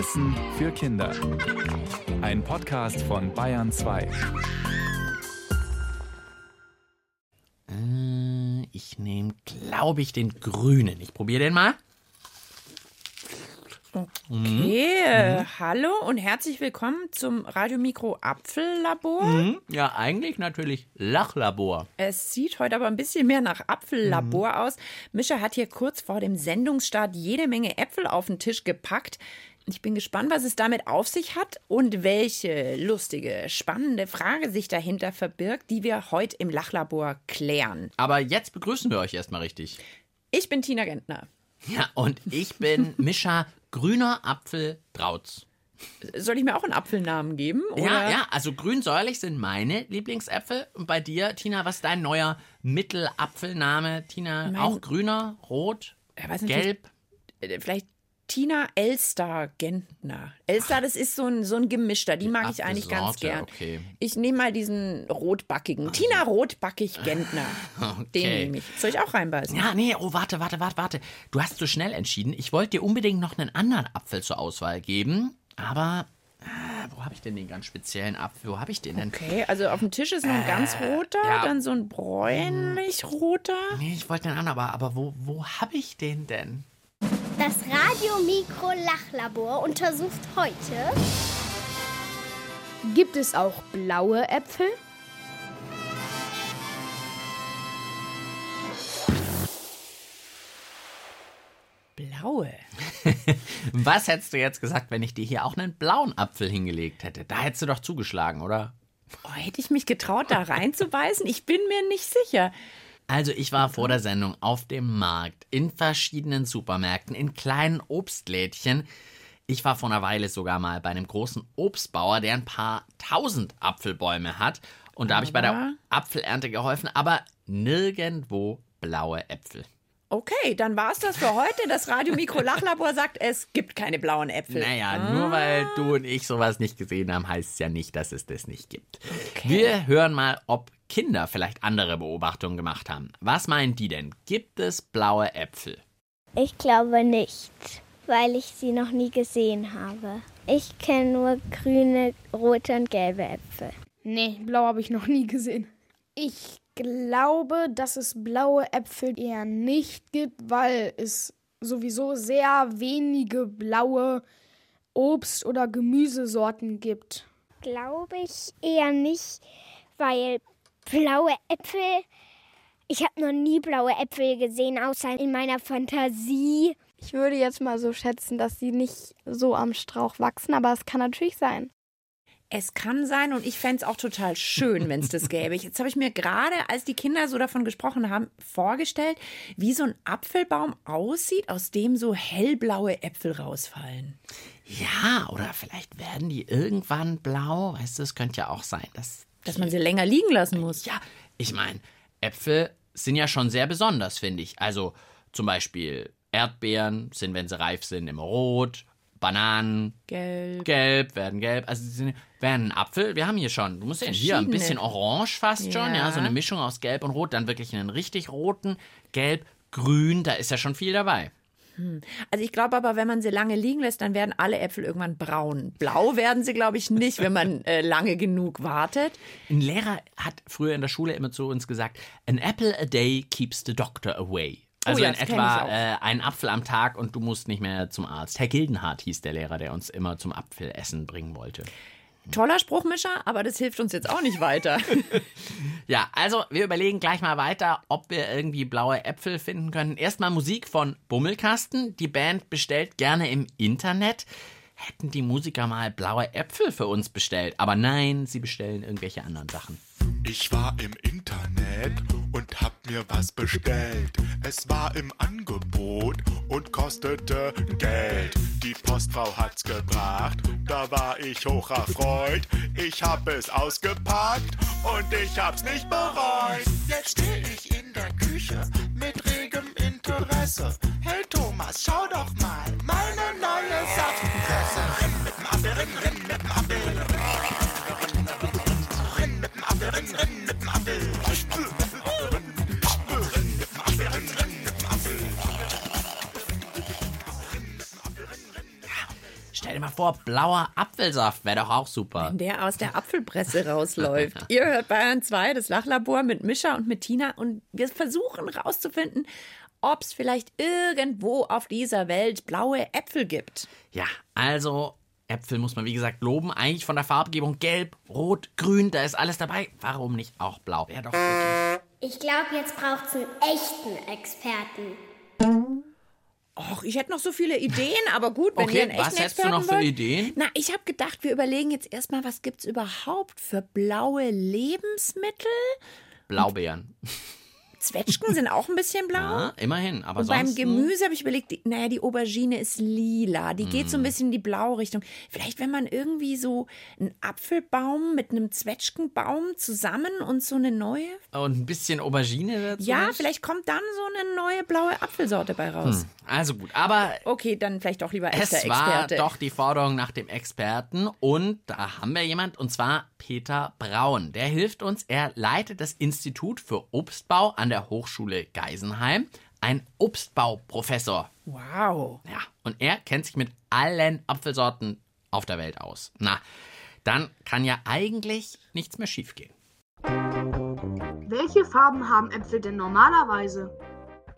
Wissen für Kinder. Ein Podcast von Bayern 2. Äh, ich nehme, glaube ich, den grünen. Ich probiere den mal. Okay, äh, hallo und herzlich willkommen zum Radiomikro Apfellabor. Mhm. Ja, eigentlich natürlich Lachlabor. Es sieht heute aber ein bisschen mehr nach Apfellabor aus. Mischa hat hier kurz vor dem Sendungsstart jede Menge Äpfel auf den Tisch gepackt. Ich bin gespannt, was es damit auf sich hat und welche lustige, spannende Frage sich dahinter verbirgt, die wir heute im Lachlabor klären. Aber jetzt begrüßen wir euch erstmal richtig. Ich bin Tina Gentner. Ja, und ich bin Mischa Grüner Apfel Trautz. Soll ich mir auch einen Apfelnamen geben? Oder? Ja, ja, also grün-säuerlich sind meine Lieblingsäpfel. Und bei dir, Tina, was ist dein neuer Mittelapfelname? Tina, Mein- auch grüner, rot, Ja, gelb? Vielleicht Tina Elstar Gentner. Elstar, das ist so ein, so ein gemischter. Die mag ich eigentlich ganz gern. okay. Ich nehme mal diesen rotbackigen. Tina Rotbackig Gentner. Den Okay. nehme ich. Soll ich auch reinbeißen? Ja, nee, oh, warte, warte, warte, warte. Du hast so schnell entschieden. Ich wollte dir unbedingt noch einen anderen Apfel zur Auswahl geben, aber äh, wo habe ich denn den ganz speziellen Apfel? Wo habe ich den denn? Okay, also auf dem Tisch ist noch ein ganz roter, Äh, ja. dann so ein bräunlich roter. Nee, ich wollte den anderen, aber, aber wo, wo habe ich den denn? Das Radio-Mikro-Lachlabor untersucht heute Gibt es auch blaue Äpfel? Blaue. Was hättest du jetzt gesagt, wenn ich dir hier auch einen blauen Apfel hingelegt hätte? Da hättest du doch zugeschlagen, oder? Oh, hätte ich mich getraut, da reinzubeißen? Ich bin mir nicht sicher. Also ich war vor der Sendung auf dem Markt, in verschiedenen Supermärkten, in kleinen Obstlädchen. Ich war vor einer Weile sogar mal bei einem großen Obstbauer, der ein paar tausend Apfelbäume hat. Und da habe ich bei der? Apfelernte geholfen, aber nirgendwo blaue Äpfel. Okay, dann war es das für heute. Das Radio-Mikro-Lachlabor sagt, es gibt keine blauen Äpfel. Naja, nur weil du und ich sowas nicht gesehen haben, heißt es ja nicht, dass es das nicht gibt. Wir hören mal, ob Kinder vielleicht andere Beobachtungen gemacht haben. Was meinen die denn? Gibt es blaue Äpfel? Ich glaube nicht, weil ich sie noch nie gesehen habe. Ich kenne nur grüne, rote und gelbe Äpfel. Nee, blau habe ich noch nie gesehen. Ich glaube, dass es blaue Äpfel eher nicht gibt, weil es sowieso sehr wenige blaue Obst- oder Gemüsesorten gibt. Glaube ich eher nicht, weil blaue Äpfel. Ich habe noch nie blaue Äpfel gesehen, außer in meiner Fantasie. Ich würde jetzt mal so schätzen, dass sie nicht so am Strauch wachsen, aber es kann natürlich sein. Es kann sein und ich fände es auch total schön, wenn es das gäbe. Jetzt habe ich mir gerade, als die Kinder so davon gesprochen haben, vorgestellt, wie so ein Apfelbaum aussieht, aus dem so hellblaue Äpfel rausfallen. Ja, oder vielleicht werden die irgendwann blau. Weißt du, es könnte ja auch sein, dass. Dass man sie länger liegen lassen muss. Ja, ich meine, Äpfel sind ja schon sehr besonders, finde ich. Also zum Beispiel Erdbeeren sind, wenn sie reif sind, immer rot. Bananen Gelb. gelb, werden gelb. Also sie sind, werden ein Apfel. Wir haben hier schon, du musst sehen, hier ein bisschen orange fast schon, ja, Ja. so eine Mischung aus gelb und rot. Dann wirklich einen richtig roten, gelb, grün. Da ist ja schon viel dabei. Also ich glaube aber, wenn man sie lange liegen lässt, dann werden alle Äpfel irgendwann braun. Blau werden sie, glaube ich, nicht, wenn man äh, lange genug wartet. Ein Lehrer hat früher in der Schule immer zu uns gesagt, an apple a day keeps the doctor away. Also Oh ja, in etwa äh, ein Apfel am Tag und du musst nicht mehr zum Arzt. Herr Gildenhardt hieß der Lehrer, der uns immer zum Apfelessen bringen wollte. Toller Spruchmischer, aber das hilft uns jetzt auch nicht weiter. Ja, also wir überlegen gleich mal weiter, ob wir irgendwie blaue Äpfel finden können. Erstmal Musik von Bummelkasten. Die Band bestellt gerne im Internet. Hätten die Musiker mal blaue Äpfel für uns bestellt. Aber nein, sie bestellen irgendwelche anderen Sachen. Ich war im Internet und hab mir was bestellt. Es war im Angebot und kostete Geld. Die Postfrau hat's gebracht, da war ich hoch erfreut. Ich hab es ausgepackt und ich hab's nicht bereut. Jetzt steh ich in der Küche mit regem Interesse. Hey Thomas, schau doch mal, meine neue Saftpresse. Renn mit dem Apfel, renn, renn mit dem Apfel. Stell dir mal vor, blauer Apfelsaft wäre doch auch super. Wenn der aus der Apfelpresse rausläuft. Ihr hört Bayern 2, das Lachlabor mit Mischa und mit Tina und wir versuchen rauszufinden, ob es vielleicht irgendwo auf dieser Welt blaue Äpfel gibt. Ja, also Äpfel muss man wie gesagt loben. Eigentlich von der Farbgebung gelb, rot, grün, da ist alles dabei. Warum nicht auch blau? Wäre doch wirklich. Ich glaube, jetzt braucht es einen echten Experten. Och, ich hätte noch so viele Ideen, aber gut, wenn Okay, ihr einen echten was hättest du Experten noch für wollt. Ideen? Na, ich habe gedacht, wir überlegen jetzt erstmal, was gibt es überhaupt für blaue Lebensmittel? Blaubeeren. Zwetschgen sind auch ein bisschen blau. Ja, immerhin. Aber Und beim. Gemüse habe ich überlegt, die, naja, die Aubergine ist lila. Die geht so Mm. ein bisschen in die blaue Richtung. Vielleicht, wenn man irgendwie so einen Apfelbaum mit einem Zwetschgenbaum zusammen und so eine neue. Und ein bisschen Aubergine dazu. Ja, nicht? vielleicht kommt dann so eine neue blaue Apfelsorte bei raus. Also gut, aber Okay, dann vielleicht doch lieber es echter war Experte. doch die Forderung nach dem Experten und da haben wir jemand und zwar Peter Braun. Der hilft uns. Er leitet das Institut für Obstbau an der Hochschule Geisenheim. Ein Obstbauprofessor. Wow. Ja, und er kennt sich mit allen Apfelsorten auf der Welt aus. Na, dann kann ja eigentlich nichts mehr schiefgehen. Welche Farben haben Äpfel denn normalerweise?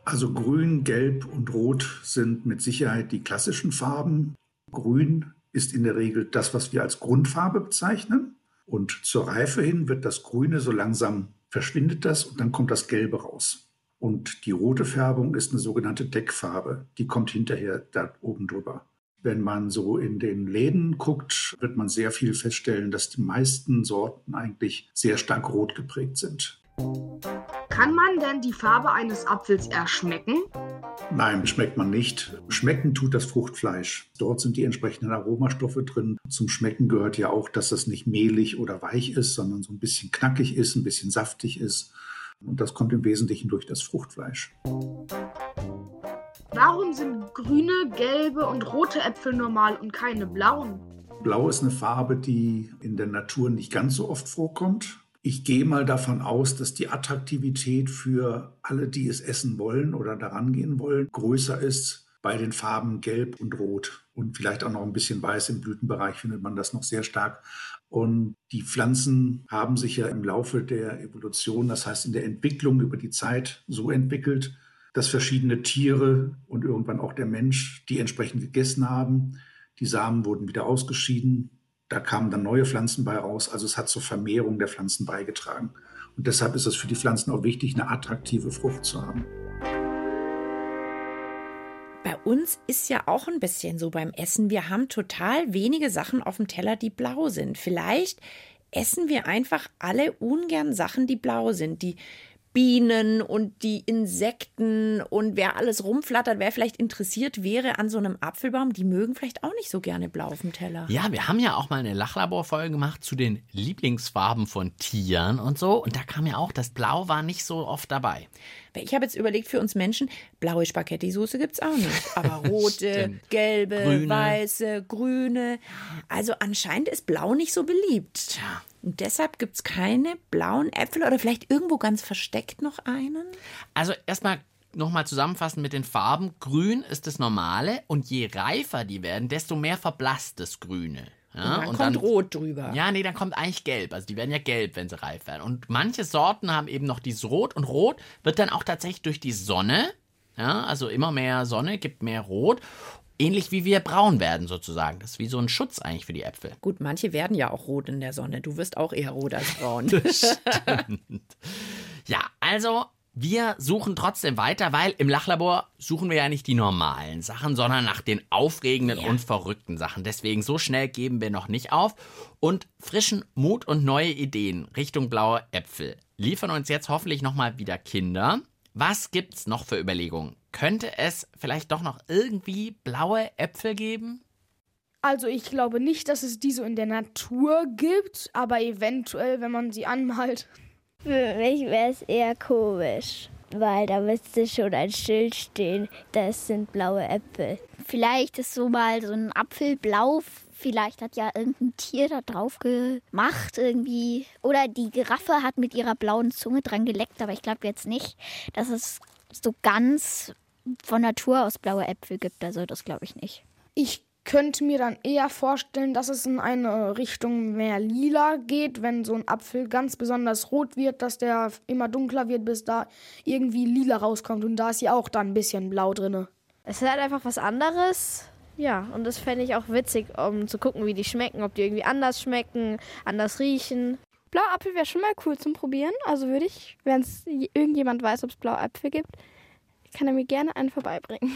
Also grün, gelb und rot sind mit Sicherheit die klassischen Farben. Grün ist in der Regel das, was wir als Grundfarbe bezeichnen. Und zur Reife hin wird das Grüne so langsam verschwindet das und dann kommt das Gelbe raus. Und die rote Färbung ist eine sogenannte Deckfarbe. Die kommt hinterher da oben drüber. Wenn man so in den Läden guckt, wird man sehr viel feststellen, dass die meisten Sorten eigentlich sehr stark rot geprägt sind. Kann man denn die Farbe eines Apfels erschmecken? Nein, schmeckt man nicht. Schmecken tut das Fruchtfleisch. Dort sind die entsprechenden Aromastoffe drin. Zum Schmecken gehört ja auch, dass das nicht mehlig oder weich ist, sondern so ein bisschen knackig ist, ein bisschen saftig ist. Und das kommt im Wesentlichen durch das Fruchtfleisch. Warum sind grüne, gelbe und rote Äpfel normal und keine blauen? Blau ist eine Farbe, die in der Natur nicht ganz so oft vorkommt. Ich gehe mal davon aus, dass die Attraktivität für alle, die es essen wollen oder daran gehen wollen, größer ist bei den Farben Gelb und Rot. Und vielleicht auch noch ein bisschen Weiß im Blütenbereich findet man das noch sehr stark. Und die Pflanzen haben sich ja im Laufe der Evolution, das heißt in der Entwicklung über die Zeit, so entwickelt, dass verschiedene Tiere und irgendwann auch der Mensch die entsprechend gegessen haben. Die Samen wurden wieder ausgeschieden. Da kamen dann neue Pflanzen bei raus. Also es hat zur Vermehrung der Pflanzen beigetragen. Und deshalb ist es für die Pflanzen auch wichtig, eine attraktive Frucht zu haben. Bei uns ist ja auch ein bisschen so beim Essen. Wir haben total wenige Sachen auf dem Teller, die blau sind. Vielleicht essen wir einfach alle ungern Sachen, die blau sind. Die Bienen und die Insekten und wer alles rumflattert, wer vielleicht interessiert wäre an so einem Apfelbaum, die mögen vielleicht auch nicht so gerne blau auf dem Teller. Ja, wir haben ja auch mal eine Lachlabor-Folge gemacht zu den Lieblingsfarben von Tieren und so. Und da kam ja auch, das Blau war nicht so oft dabei. Ich habe jetzt überlegt, für uns Menschen, blaue Spaghetti-Soße gibt es auch nicht. Aber rote, gelbe, Grüne. weiße, grüne. Also anscheinend ist blau nicht so beliebt. Tja. Und deshalb gibt es keine blauen Äpfel oder vielleicht irgendwo ganz versteckt noch einen? Also erstmal nochmal zusammenfassen mit den Farben. Grün ist das Normale und je reifer die werden, desto mehr verblasst das Grüne. Ja, und dann kommt rot drüber. Ja, nee, dann kommt eigentlich gelb. Also die werden ja gelb, wenn sie reif werden. Und manche Sorten haben eben noch dieses Rot und Rot wird dann auch tatsächlich durch die Sonne, ja, also immer mehr Sonne gibt mehr Rot. Ähnlich wie wir braun werden sozusagen. Das ist wie so ein Schutz eigentlich für die Äpfel. Gut, manche werden ja auch rot in der Sonne. Du wirst auch eher rot als braun. Ja, also wir suchen trotzdem weiter, weil im Lachlabor suchen wir ja nicht die normalen Sachen, sondern nach den aufregenden Ja. und verrückten Sachen. Deswegen so schnell geben wir noch nicht auf und frischen Mut und neue Ideen Richtung blaue Äpfel liefern uns jetzt hoffentlich nochmal wieder Kinder. Was gibt's noch für Überlegungen? Könnte es vielleicht doch noch irgendwie blaue Äpfel geben? Also ich glaube nicht, dass es die so in der Natur gibt, aber eventuell, wenn man sie anmalt. Für mich wäre es eher komisch, weil da müsste schon ein Schild stehen, das sind blaue Äpfel. Vielleicht ist so mal so ein Apfel blau. Vielleicht hat ja irgendein Tier da drauf gemacht irgendwie. Oder die Giraffe hat mit ihrer blauen Zunge dran geleckt. Aber ich glaube jetzt nicht, dass es so ganz von Natur aus blaue Äpfel gibt. Also das glaube ich nicht. Ich könnte mir dann eher vorstellen, dass es in eine Richtung mehr lila geht, wenn so ein Apfel ganz besonders rot wird, dass der immer dunkler wird, bis da irgendwie lila rauskommt. Und da ist ja auch dann ein bisschen blau drin. Es ist halt einfach was anderes. Ja, und das fände ich auch witzig, um zu gucken, wie die schmecken, ob die irgendwie anders schmecken, anders riechen. Blauapfel wäre schon mal cool zum Probieren. Also würde ich, wenn es irgendjemand weiß, ob es Blauapfel gibt, kann er mir gerne einen vorbeibringen.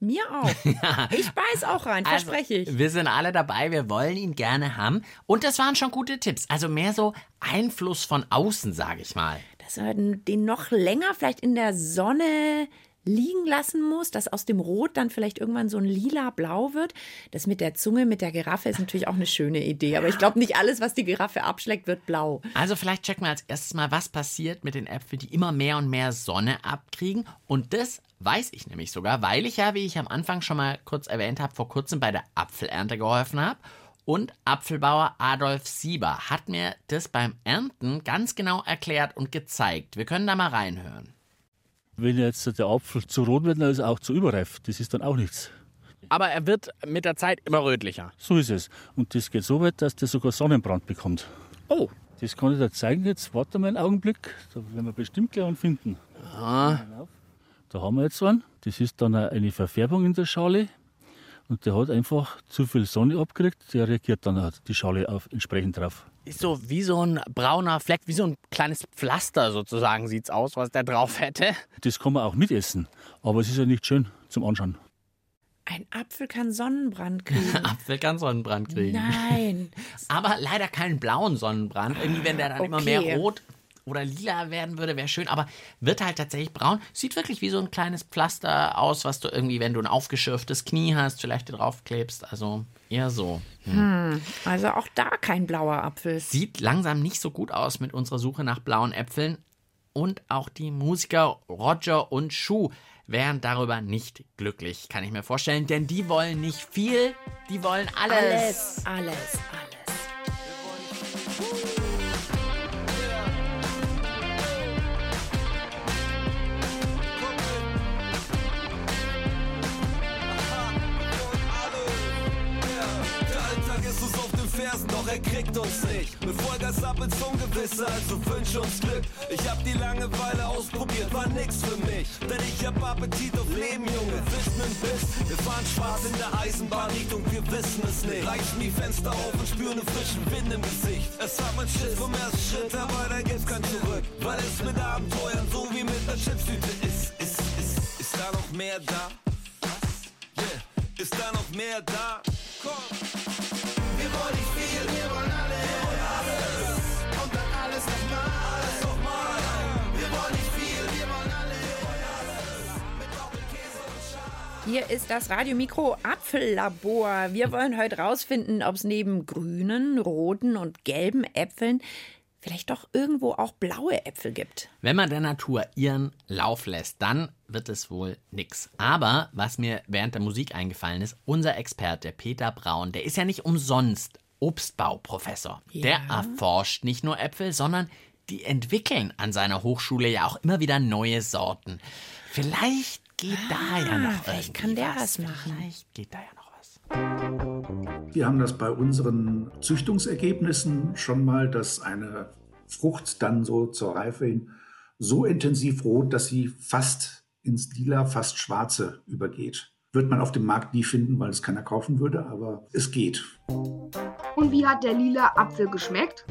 Mir auch. Ich beiß auch rein, Also, verspreche ich. Wir sind alle dabei, wir wollen ihn gerne haben. Und das waren schon gute Tipps. Also mehr so Einfluss von außen, sage ich mal. Dass man den noch länger vielleicht in der Sonne liegen lassen muss, dass aus dem Rot dann vielleicht irgendwann so ein lila-blau wird. Das mit der Zunge, mit der Giraffe ist natürlich auch eine schöne Idee. Aber ich glaube, nicht alles, was die Giraffe abschleckt, wird blau. Also vielleicht checken wir als erstes mal, was passiert mit den Äpfeln, die immer mehr und mehr Sonne abkriegen. Und das weiß ich nämlich sogar, weil ich ja, wie ich am Anfang schon mal kurz erwähnt habe, vor kurzem bei der Apfelernte geholfen habe. Und Apfelbauer Adolf Sieber hat mir das beim Ernten ganz genau erklärt und gezeigt. Wir können da mal reinhören. Wenn jetzt der Apfel zu rot wird, dann ist er auch zu überreif. Das ist dann auch nichts. Aber er wird mit der Zeit immer rötlicher. So ist es. Und das geht so weit, dass der sogar Sonnenbrand bekommt. Oh. Das kann ich dir zeigen jetzt. Warte mal einen Augenblick. Da werden wir bestimmt gleich einen finden. Ah. Da haben wir jetzt einen. Das ist dann eine Verfärbung in der Schale. Und der hat einfach zu viel Sonne abgekriegt. Der reagiert dann die Schale auf, entsprechend drauf. Ist so wie so ein brauner Fleck, wie so ein kleines Pflaster sozusagen sieht's aus, was der drauf hätte. Das kann man auch mitessen. Aber es ist ja nicht schön zum Anschauen. Ein Apfel kann Sonnenbrand kriegen. Apfel kann Sonnenbrand kriegen. Nein. Aber leider keinen blauen Sonnenbrand. Irgendwie, wenn der dann immer Okay. mehr rot oder lila werden würde, wäre schön. Aber wird halt tatsächlich braun. Sieht wirklich wie so ein kleines Pflaster aus, was du irgendwie, wenn du ein aufgeschürftes Knie hast, vielleicht draufklebst. Also eher so. Hm, also auch da kein blauer Apfel. Sieht langsam nicht so gut aus mit unserer Suche nach blauen Äpfeln. Und auch die Musiker Roger und Schuh wären darüber nicht glücklich, kann ich mir vorstellen. Denn die wollen nicht viel, die wollen alles. Alles, alles, alles. Er kriegt uns nicht. Mit Vollgas ab ins Ungewisse, also wünsch uns Glück. Ich hab die Langeweile ausprobiert, war nix für mich. Denn ich hab Appetit auf Leben, Junge, Wissen im Biss. Wir fahren schwarz in der Eisenbahnrichtung, wir wissen es nicht. Reißen die Fenster auf und spüren einen frischen Wind im Gesicht. Es hat man Schiss vom ersten Schritt, aber da gibt's kein Zurück. Weil es mit Abenteuern so wie mit einer Chipstüte ist. Ist, ist, ist da noch mehr da? Yeah. Ist da noch mehr da? Komm. Wir wollen nicht Hier ist das Radiomikro Apfellabor. Wir wollen heute rausfinden, ob es neben grünen, roten und gelben Äpfeln vielleicht doch irgendwo auch blaue Äpfel gibt. Wenn man der Natur ihren Lauf lässt, dann wird es wohl nix. Aber was mir während der Musik eingefallen ist, unser Experte Peter Braun, der ist ja nicht umsonst Obstbauprofessor. Ja. Der erforscht nicht nur Äpfel, sondern die entwickeln an seiner Hochschule ja auch immer wieder neue Sorten. Vielleicht geht da ja noch Ah, vielleicht irgendwie kann der was machen. Vielleicht geht da ja noch was. Wir haben das bei unseren Züchtungsergebnissen schon mal, dass eine Frucht dann so zur Reife hin so intensiv rot, dass sie fast ins Lila, fast Schwarze übergeht. Wird man auf dem Markt nie finden, weil es keiner kaufen würde, aber es geht. Und wie hat der lila Apfel geschmeckt?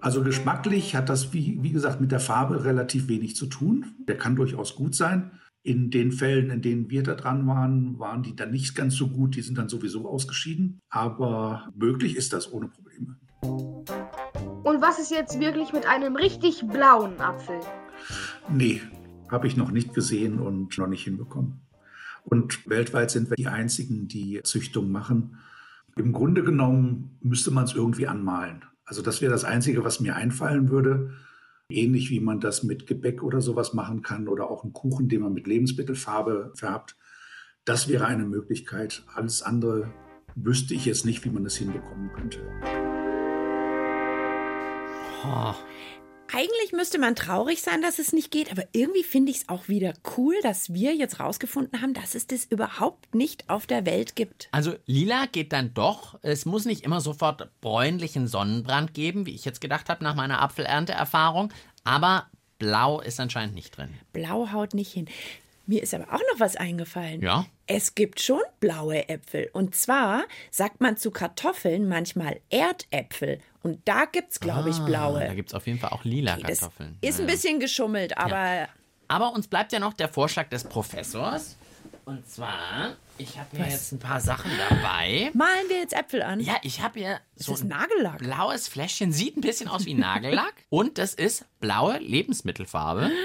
Also geschmacklich hat das, wie, wie gesagt, mit der Farbe relativ wenig zu tun. Der kann durchaus gut sein. In den Fällen, in denen wir da dran waren, waren die dann nicht ganz so gut. Die sind dann sowieso ausgeschieden. Aber möglich ist das ohne Probleme. Und was ist jetzt wirklich mit einem richtig blauen Apfel? Nee, habe ich noch nicht gesehen und noch nicht hinbekommen. Und weltweit sind wir die Einzigen, die Züchtung machen. Im Grunde genommen müsste man es irgendwie anmalen. Also das wäre das Einzige, was mir einfallen würde. Ähnlich wie man das mit Gebäck oder sowas machen kann oder auch einen Kuchen, den man mit Lebensmittelfarbe färbt. Das wäre eine Möglichkeit. Alles andere wüsste ich jetzt nicht, wie man das hinbekommen könnte. Oh. Eigentlich müsste man traurig sein, dass es nicht geht, aber irgendwie finde ich es auch wieder cool, dass wir jetzt rausgefunden haben, dass es das überhaupt nicht auf der Welt gibt. Also lila geht dann doch. Es muss nicht immer sofort bräunlichen Sonnenbrand geben, wie ich jetzt gedacht habe nach meiner Apfelernteerfahrung. Aber blau ist anscheinend nicht drin. Blau haut nicht hin. Mir ist aber auch noch was eingefallen. Ja? Es gibt schon blaue Äpfel. Und zwar sagt man zu Kartoffeln manchmal Erdäpfel. Und da gibt's, glaube ich, Ah, blaue. Da gibt es auf jeden Fall auch lila Das Kartoffeln. ist Ja, ein ja. bisschen geschummelt, aber Aber uns bleibt ja noch der Vorschlag des Professors. Und zwar, ich habe Was? jetzt ein paar Sachen dabei. malen wir jetzt Äpfel an. Ja, ich habe hier so ist ein Nagellack. blaues Fläschchen. Sieht ein bisschen aus wie Nagellack. Und das ist blaue Lebensmittelfarbe.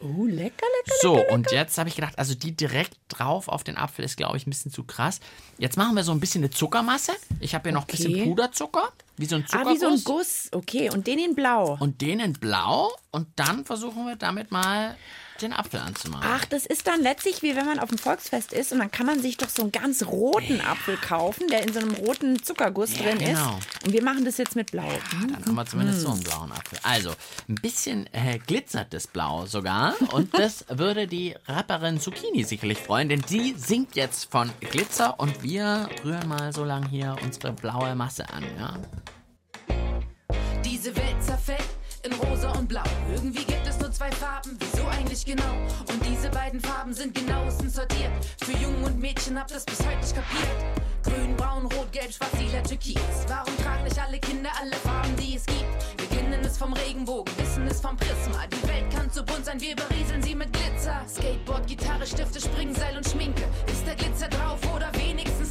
Oh, lecker, lecker, So, lecker, und jetzt habe ich gedacht, also die direkt drauf auf den Apfel ist, glaube ich, ein bisschen zu krass. Jetzt machen wir so ein bisschen eine Zuckermasse. Ich habe hier noch ein bisschen Okay. Puderzucker, wie so ein Ah, Zuckerguss. wie so ein Guss. Okay, und den in blau. Und den in blau. Und dann versuchen wir damit mal den Apfel anzumalen. Ach, das ist dann letztlich wie wenn man auf dem Volksfest ist und dann kann man sich doch so einen ganz roten Apfel kaufen, der in so einem roten Zuckerguss Ja, drin genau. ist. Und wir machen das jetzt mit blau. Dann haben wir zumindest Mhm. so einen blauen Apfel. Also, ein bisschen äh, glitzert das Blau sogar. Und das würde die Rapperin Zucchini sicherlich freuen, denn die singt jetzt von Glitzer und wir rühren mal so lang hier unsere blaue Masse an. Ja? Diese Welt zerfällt in rosa und blau. Irgendwie gibt es nur zwei Farben, wieso eigentlich genau? Und diese beiden Farben sind genauestens sortiert. Für Jungen und Mädchen habt das bis heute nicht kapiert. Grün, braun, rot, gelb, schwarz, lila, türkis. Warum tragen nicht alle Kinder alle Farben, die es gibt? Wir kennen es vom Regenbogen, wissen es vom Prisma. Die Welt kann zu bunt sein, wir berieseln sie mit Glitzer. Skateboard, Gitarre, Stifte, Springseil und Schminke. Ist der Glitzer drauf oder wenigstens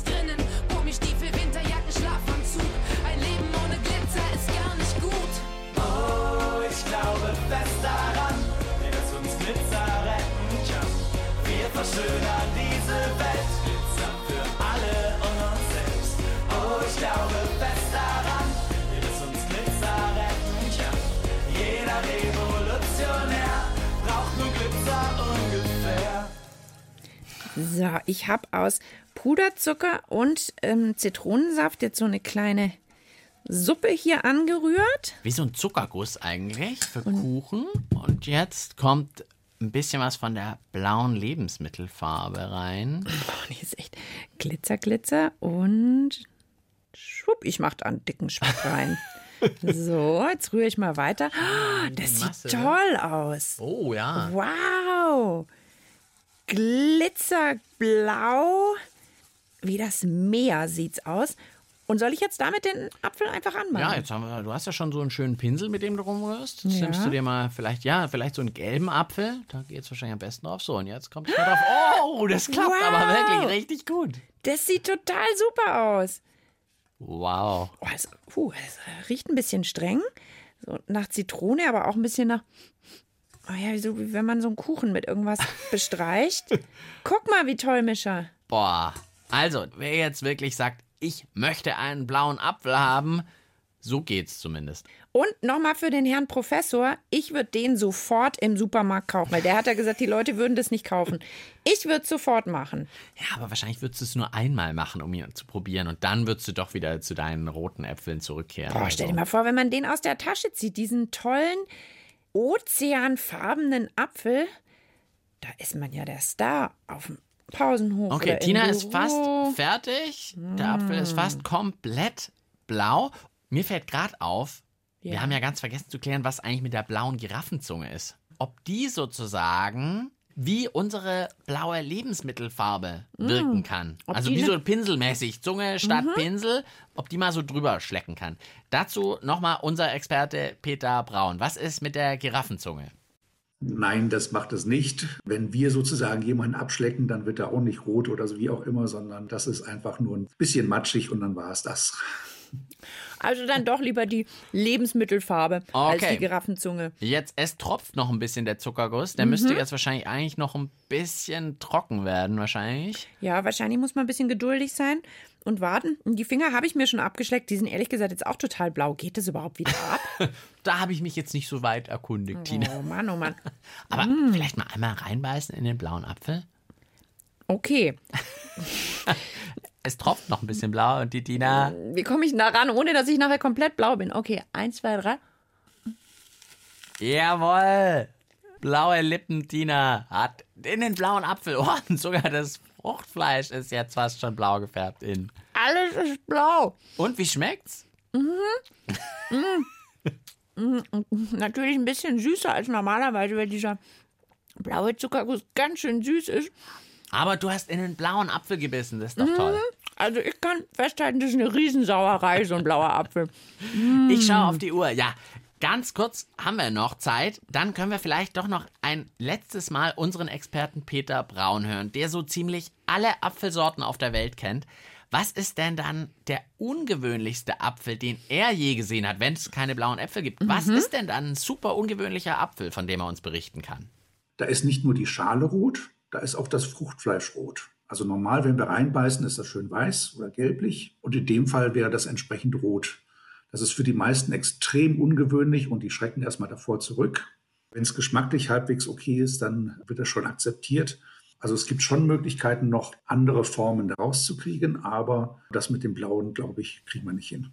ich habe aus Puderzucker und ähm, Zitronensaft jetzt so eine kleine Suppe hier angerührt. Wie so ein Zuckerguss eigentlich für Kuchen. Und jetzt kommt ein bisschen was von der blauen Lebensmittelfarbe rein. Oh, die ist echt Glitzer, Glitzer und schwupp, ich mache da einen dicken Schwapp rein. so, jetzt rühre ich mal weiter. Oh, das Masse, sieht toll aus. Oh ja. Wow. Glitzerblau. Wie das Meer sieht's aus. Und soll ich jetzt damit den Apfel einfach anmalen? Ja, jetzt haben wir, du hast ja schon so einen schönen Pinsel, mit dem du rumrührst. Jetzt Ja. nimmst du dir mal vielleicht, ja, vielleicht so einen gelben Apfel. Da geht es wahrscheinlich am besten drauf. So, und jetzt kommt es mal drauf. Oh, das klappt Wow. aber wirklich richtig gut. Das sieht total super aus. Wow. Oh, es, puh, es riecht ein bisschen streng. So nach Zitrone, aber auch ein bisschen nach. Oh ja, so wie wenn man so einen Kuchen mit irgendwas bestreicht. Guck mal, wie toll, Mischa. Boah. Also, wer jetzt wirklich sagt, ich möchte einen blauen Apfel haben, so geht's zumindest. Und nochmal für den Herrn Professor, ich würde den sofort im Supermarkt kaufen, weil der hat ja gesagt, die Leute würden das nicht kaufen. Ich würde es sofort machen. Ja, aber wahrscheinlich würdest du es nur einmal machen, um ihn zu probieren. Und dann würdest du doch wieder zu deinen roten Äpfeln zurückkehren. Boah, stell dir mal vor, wenn man den aus der Tasche zieht, diesen tollen ozeanfarbenen Apfel, da ist man ja der Star auf dem Pausenhof. Okay, Tina ist fast fertig. Der Apfel ist fast komplett blau. Mir fällt gerade auf, wir Ja. haben ja ganz vergessen zu klären, was eigentlich mit der blauen Giraffenzunge ist. Ob die sozusagen wie unsere blaue Lebensmittelfarbe Mm. wirken kann. Ob Also wie ne- so pinselmäßig, Zunge statt Mhm. Pinsel, ob die mal so drüber schlecken kann. Dazu nochmal unser Experte Peter Braun. Was ist mit der Giraffenzunge? Nein, das macht es nicht. Wenn wir sozusagen jemanden abschlecken, dann wird er auch nicht rot oder so wie auch immer, sondern das ist einfach nur ein bisschen matschig und dann war es das. Also dann doch lieber die Lebensmittelfarbe als Okay. die Giraffenzunge. Jetzt, es tropft noch ein bisschen der Zuckerguss. Der Mhm. müsste jetzt wahrscheinlich eigentlich noch ein bisschen trocken werden, wahrscheinlich. Ja, wahrscheinlich muss man ein bisschen geduldig sein und warten. Und die Finger habe ich mir schon abgeschleckt. Die sind ehrlich gesagt jetzt auch total blau. Geht das überhaupt wieder ab? Da habe ich mich jetzt nicht so weit erkundigt, Tina. Oh Mann, oh Mann. Aber Mm. vielleicht mal einmal reinbeißen in den blauen Apfel. Okay. Es tropft noch ein bisschen blau und die Tina. Wie komme ich da ran, ohne dass ich nachher komplett blau bin? Okay, eins, zwei, drei. Jawohl. Blaue Lippen, Tina, hat in den blauen Apfel. Oh, und sogar das Fruchtfleisch ist jetzt fast schon blau gefärbt in. Alles ist blau. Und wie schmeckt's? Mhm. Mm. Mm, Natürlich ein bisschen süßer als normalerweise, weil dieser blaue Zuckerguss ganz schön süß ist. Aber du hast in den blauen Apfel gebissen, das ist doch toll. Also ich kann festhalten, das ist eine Riesensauerei, so ein blauer Apfel. Ich schaue auf die Uhr. Ja, ganz kurz haben wir noch Zeit. Dann können wir vielleicht doch noch ein letztes Mal unseren Experten Peter Braun hören, der so ziemlich alle Apfelsorten auf der Welt kennt. Was ist denn dann der ungewöhnlichste Apfel, den er je gesehen hat, wenn es keine blauen Äpfel gibt? Was Mhm. ist denn dann ein super ungewöhnlicher Apfel, von dem er uns berichten kann? Da ist nicht nur die Schale rot, da ist auch das Fruchtfleisch rot. Also normal, wenn wir reinbeißen, ist das schön weiß oder gelblich. Und in dem Fall wäre das entsprechend rot. Das ist für die meisten extrem ungewöhnlich und die schrecken erstmal davor zurück. Wenn es geschmacklich halbwegs okay ist, dann wird das schon akzeptiert. Also es gibt schon Möglichkeiten, noch andere Formen rauszukriegen, aber das mit dem Blauen, glaube ich, kriegen wir nicht hin.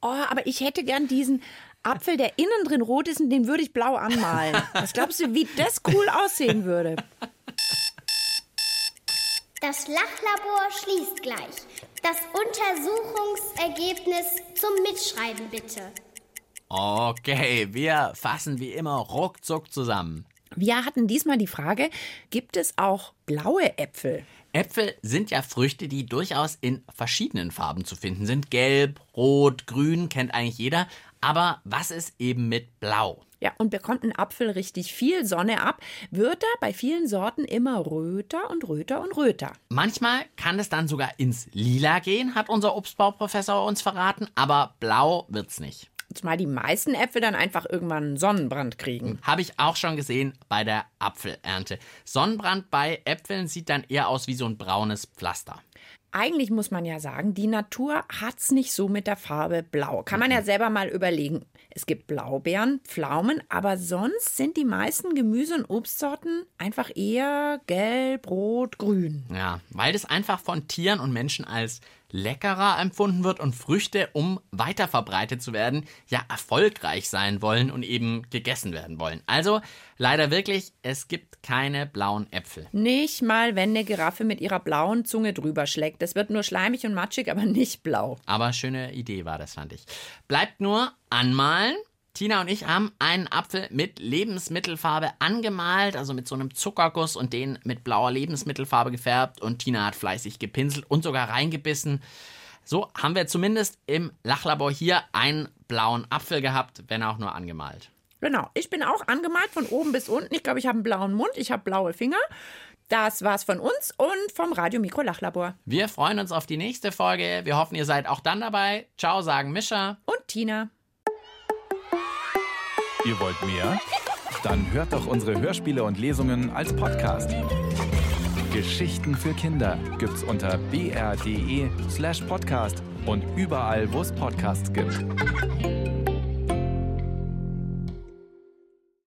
Oh, aber ich hätte gern diesen Apfel, der innen drin rot ist und den würde ich blau anmalen. Was glaubst du, wie das cool aussehen würde? Das Lachlabor schließt gleich. Das Untersuchungsergebnis zum Mitschreiben bitte. Okay, wir fassen wie immer ruckzuck zusammen. Wir hatten diesmal die Frage, gibt es auch blaue Äpfel? Äpfel sind ja Früchte, die durchaus in verschiedenen Farben zu finden sind. Gelb, rot, grün kennt eigentlich jeder. Aber was ist eben mit blau? Ja, und bekommt ein Apfel richtig viel Sonne ab, wird er bei vielen Sorten immer röter und röter und röter. Manchmal kann es dann sogar ins Lila gehen, hat unser Obstbauprofessor uns verraten, aber blau wird's nicht. Zumal die meisten Äpfel dann einfach irgendwann einen Sonnenbrand kriegen. Habe ich auch schon gesehen bei der Apfelernte. Sonnenbrand bei Äpfeln sieht dann eher aus wie so ein braunes Pflaster. Eigentlich muss man ja sagen, die Natur hat's nicht so mit der Farbe blau. Kann man ja selber mal überlegen. Es gibt Blaubeeren, Pflaumen, aber sonst sind die meisten Gemüse- und Obstsorten einfach eher gelb, rot, grün. Ja, weil das einfach von Tieren und Menschen als leckerer empfunden wird und Früchte, um weiter verbreitet zu werden, ja erfolgreich sein wollen und eben gegessen werden wollen. Also leider wirklich, es gibt keine blauen Äpfel. Nicht mal, wenn eine Giraffe mit ihrer blauen Zunge drüber schlägt. Das wird nur schleimig und matschig, aber nicht blau. Aber schöne Idee war das, fand ich. Bleibt nur anmalen. Tina und ich haben einen Apfel mit Lebensmittelfarbe angemalt, also mit so einem Zuckerguss und den mit blauer Lebensmittelfarbe gefärbt. Und Tina hat fleißig gepinselt und sogar reingebissen. So haben wir zumindest im Lachlabor hier einen blauen Apfel gehabt, wenn auch nur angemalt. Genau, ich bin auch angemalt von oben bis unten. Ich glaube, ich habe einen blauen Mund, ich habe blaue Finger. Das war's von uns und vom Radio Mikro Lachlabor. Wir freuen uns auf die nächste Folge. Wir hoffen, ihr seid auch dann dabei. Ciao, sagen Mischa und Tina. Ihr wollt mehr? Dann hört doch unsere Hörspiele und Lesungen als Podcast. Geschichten für Kinder gibt's unter br.de slash podcast und überall, wo es Podcasts gibt.